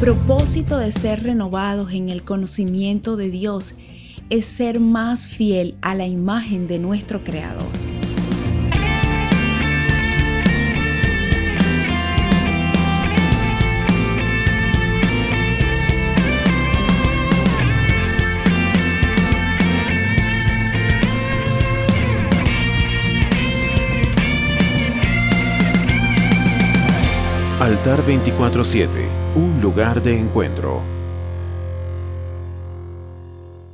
Propósito de ser renovados en el conocimiento de Dios es ser más fiel a la imagen de nuestro Creador. Altar 24-7, un lugar de encuentro.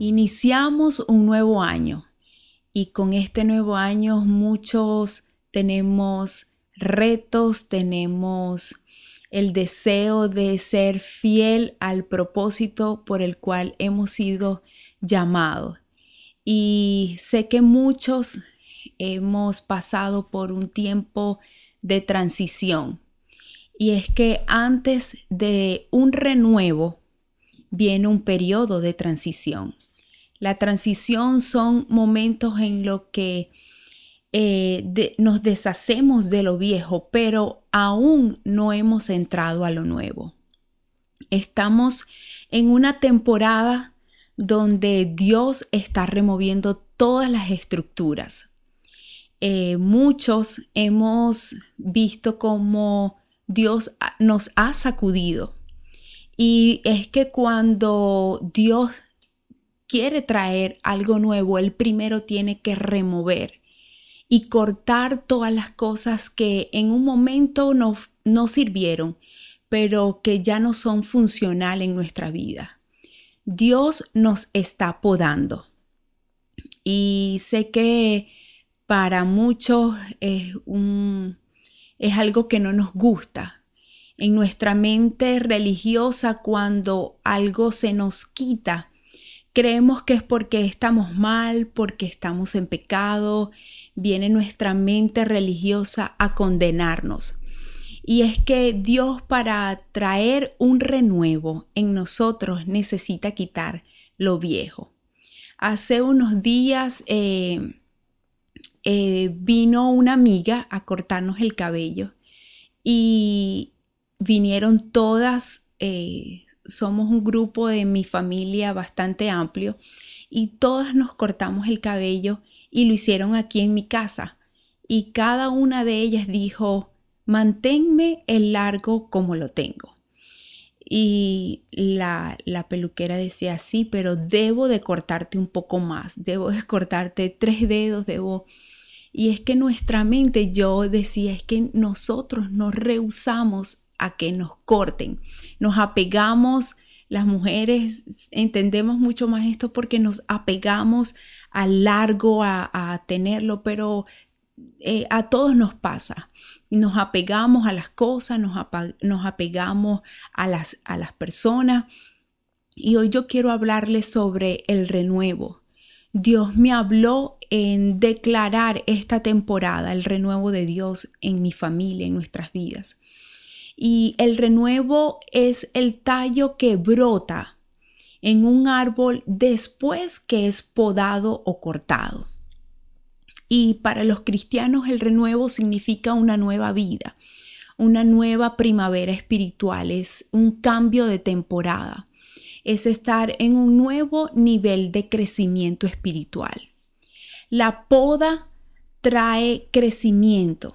Iniciamos un nuevo año y con este nuevo año muchos tenemos retos, tenemos el deseo de ser fiel al propósito por el cual hemos sido llamados. Y sé que muchos hemos pasado por un tiempo de transición y es que antes de un renuevo viene un periodo de transición. La transición son momentos en los que eh, nos deshacemos de lo viejo, pero aún no hemos entrado a lo nuevo. Estamos en una temporada donde Dios está removiendo todas las estructuras. Eh, muchos hemos visto como Dios nos ha sacudido. Y es que cuando Dios quiere traer algo nuevo, Él primero tiene que remover y cortar todas las cosas que en un momento no, no sirvieron, pero que ya no son funcionales en nuestra vida. Dios nos está podando. Y sé que para muchos es un, es algo que no nos gusta. En nuestra mente religiosa, cuando algo se nos quita, creemos que es porque estamos mal, porque estamos en pecado, viene nuestra mente religiosa a condenarnos. Y es que Dios para traer un renuevo en nosotros necesita quitar lo viejo. Hace unos días eh, eh, vino una amiga a cortarnos el cabello y vinieron todas, eh, somos un grupo de mi familia bastante amplio y todas nos cortamos el cabello y lo hicieron aquí en mi casa. Y cada una de ellas dijo, manténme el largo como lo tengo. Y la, la, peluquera decía, sí, pero debo de cortarte un poco más, debo de cortarte tres dedos, debo y es que nuestra mente, yo decía, es que nosotros nos rehusamos a que nos corten, nos apegamos, las mujeres entendemos mucho más esto porque nos apegamos a largo, a, tenerlo, pero eh, a todos nos pasa. Nos apegamos a las cosas, nos, apegamos a las, a las personas. Y hoy yo quiero hablarles sobre el renuevo. Dios me habló en declarar esta temporada el renuevo de Dios en mi familia, en nuestras vidas. Y el renuevo es el tallo que brota en un árbol después que es podado o cortado. Y para los cristianos el renuevo significa una nueva vida, una nueva primavera espiritual, es un cambio de temporada es estar en un nuevo nivel de crecimiento espiritual. La poda trae crecimiento.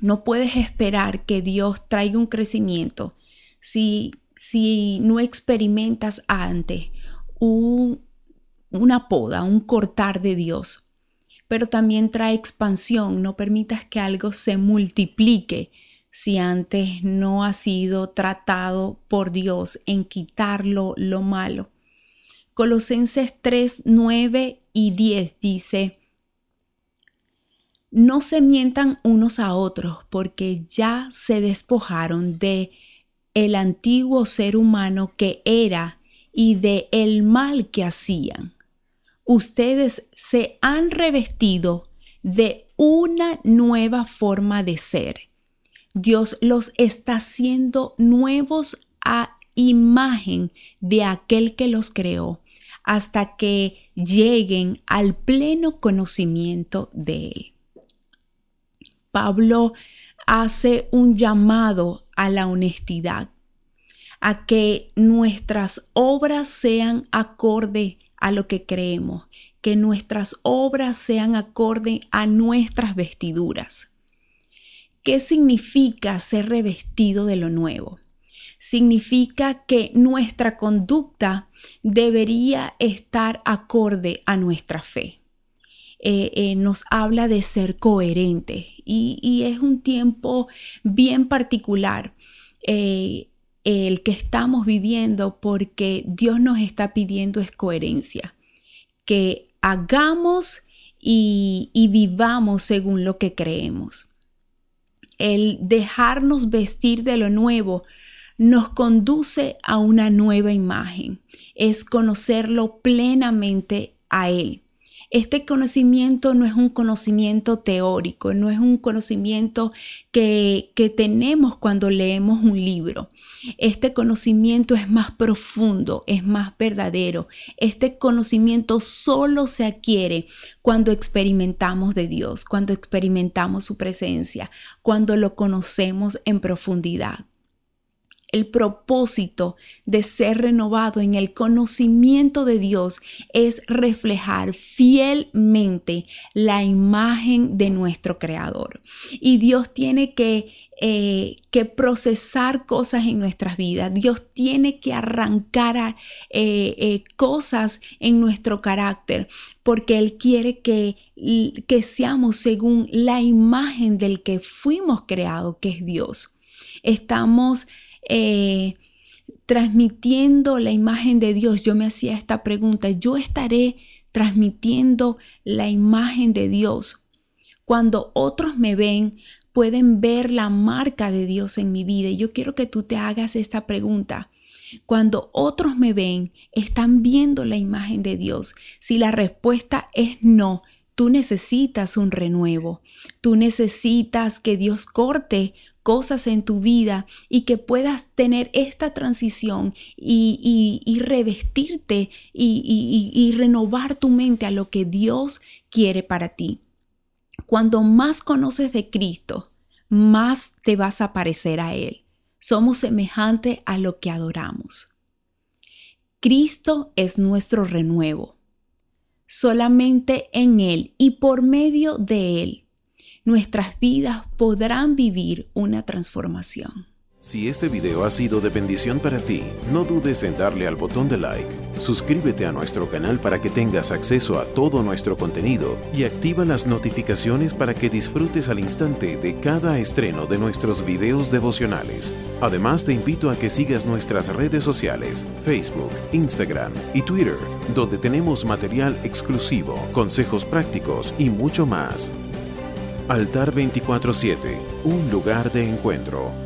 No puedes esperar que Dios traiga un crecimiento si, si no experimentas antes una poda, un cortar de Dios. Pero también trae expansión. No permitas que algo se multiplique si antes no ha sido tratado por Dios en quitarlo lo malo. Colosenses 3, 9 y 10 dice, no se mientan unos a otros porque ya se despojaron de el antiguo ser humano que era y de el mal que hacían. Ustedes se han revestido de una nueva forma de ser. Dios los está haciendo nuevos a imagen de aquel que los creó hasta que lleguen al pleno conocimiento de Él. Pablo hace un llamado a la honestidad, a que nuestras obras sean acorde a lo que creemos, que nuestras obras sean acorde a nuestras vestiduras. ¿Qué significa ser revestido de lo nuevo? Significa que nuestra conducta debería estar acorde a nuestra fe. Eh, eh, nos habla de ser coherente y, es un tiempo bien particular eh, el que estamos viviendo porque Dios nos está pidiendo es coherencia, que hagamos y vivamos según lo que creemos. El dejarnos vestir de lo nuevo nos conduce a una nueva imagen, es conocerlo plenamente a Él. Este conocimiento no es un conocimiento teórico, no es un conocimiento que, que, tenemos cuando leemos un libro. Este conocimiento es más profundo, es más verdadero. Este conocimiento solo se adquiere cuando experimentamos de Dios, cuando experimentamos su presencia, cuando lo conocemos en profundidad el propósito de ser renovado en el conocimiento de Dios es reflejar fielmente la imagen de nuestro Creador. Y Dios tiene que, eh, que procesar cosas en nuestras vidas. Dios tiene que arrancar eh, eh, cosas en nuestro carácter porque Él quiere que, que seamos según la imagen del que fuimos creados, que es Dios. Estamos eh, transmitiendo la imagen de Dios, yo me hacía esta pregunta, yo estaré transmitiendo la imagen de Dios. Cuando otros me ven, pueden ver la marca de Dios en mi vida. Y yo quiero que tú te hagas esta pregunta. Cuando otros me ven, ¿están viendo la imagen de Dios? Si la respuesta es no, tú necesitas un renuevo. Tú necesitas que Dios corte cosas en tu vida y que puedas tener esta transición y, revestirte y, y renovar tu mente a lo que Dios quiere para ti. Cuando más conoces de Cristo, más te vas a parecer a Él. Somos semejantes a lo que adoramos. Cristo es nuestro renuevo. Solamente en Él y por medio de Él nuestras vidas podrán vivir una transformación. Si este video ha sido de bendición para ti, no dudes en darle al botón de like, suscríbete a nuestro canal para que tengas acceso a todo nuestro contenido y activa las notificaciones para que disfrutes al instante de cada estreno de nuestros videos devocionales. Además te invito a que sigas nuestras redes sociales, Facebook, Instagram y Twitter, donde tenemos material exclusivo, consejos prácticos y mucho más. Altar 24-7, un lugar de encuentro.